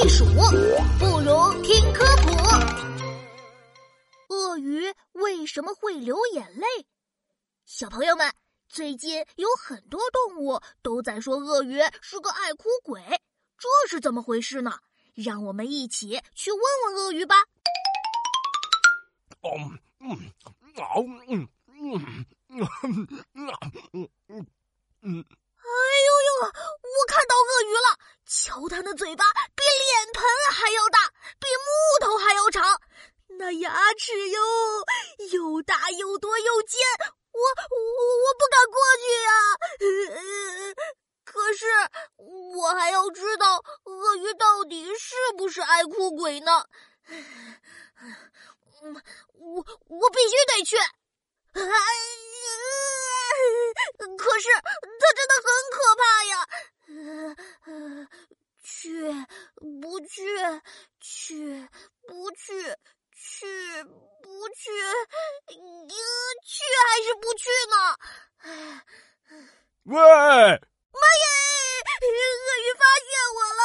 避暑，不如听科普。鳄鱼为什么会流眼泪？小朋友们，最近有很多动物都在说鳄鱼是个爱哭鬼，这是怎么回事呢？让我们一起去问问鳄鱼吧。哦，嗯，啊，嗯，嗯，嗯，嗯，嗯。哎呦呦！我看到鳄鱼了，瞧它的嘴巴大又多又尖，我我我不敢过去呀。可是我还要知道鳄鱼到底是不是爱哭鬼呢？我我必须得去。可是它真的很可怕呀！去不去？去不去？去？去还是不去呢？喂！妈耶！鳄鱼发现我了！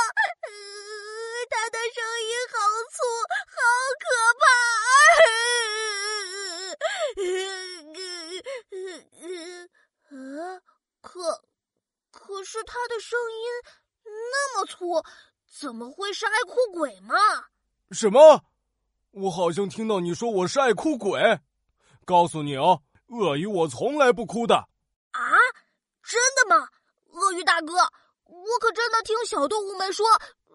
它的声音好粗，好可怕！呃，可可是它的声音那么粗，怎么会是爱哭鬼嘛？什么？我好像听到你说我是爱哭鬼。告诉你哦，鳄鱼我从来不哭的。啊？真的吗？鳄鱼大哥，我可真的听小动物们说，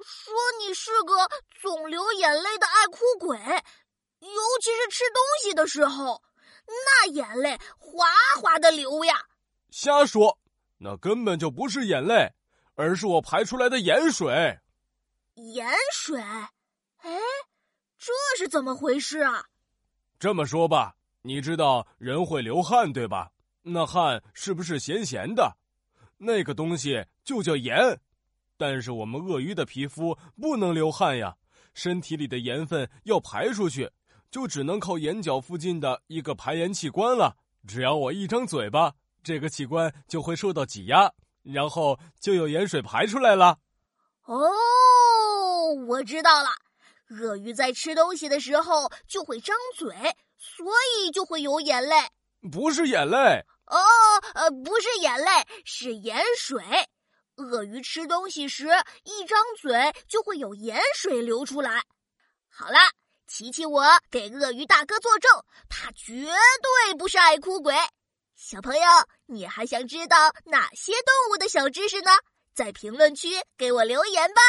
说你是个总流眼泪的爱哭鬼，尤其是吃东西的时候，那眼泪哗哗的流呀。瞎说，那根本就不是眼泪，而是我排出来的盐水。盐水？哎，这是怎么回事啊？这么说吧，你知道人会流汗对吧？那汗是不是咸咸的？那个东西就叫盐，但是我们鳄鱼的皮肤不能流汗呀，身体里的盐分要排出去，就只能靠眼角附近的一个排盐器官了。只要我一张嘴巴，这个器官就会受到挤压，然后就有盐水排出来了。哦，我知道了，鳄鱼在吃东西的时候就会张嘴，所以就会有眼泪。不是眼泪。哦，呃，不是眼泪，是盐水。鳄鱼吃东西时一张嘴就会有盐水流出来。好了，琪琪，我给鳄鱼大哥作证，他绝对不是爱哭鬼。小朋友，你还想知道哪些动物的小知识呢？在评论区给我留言吧。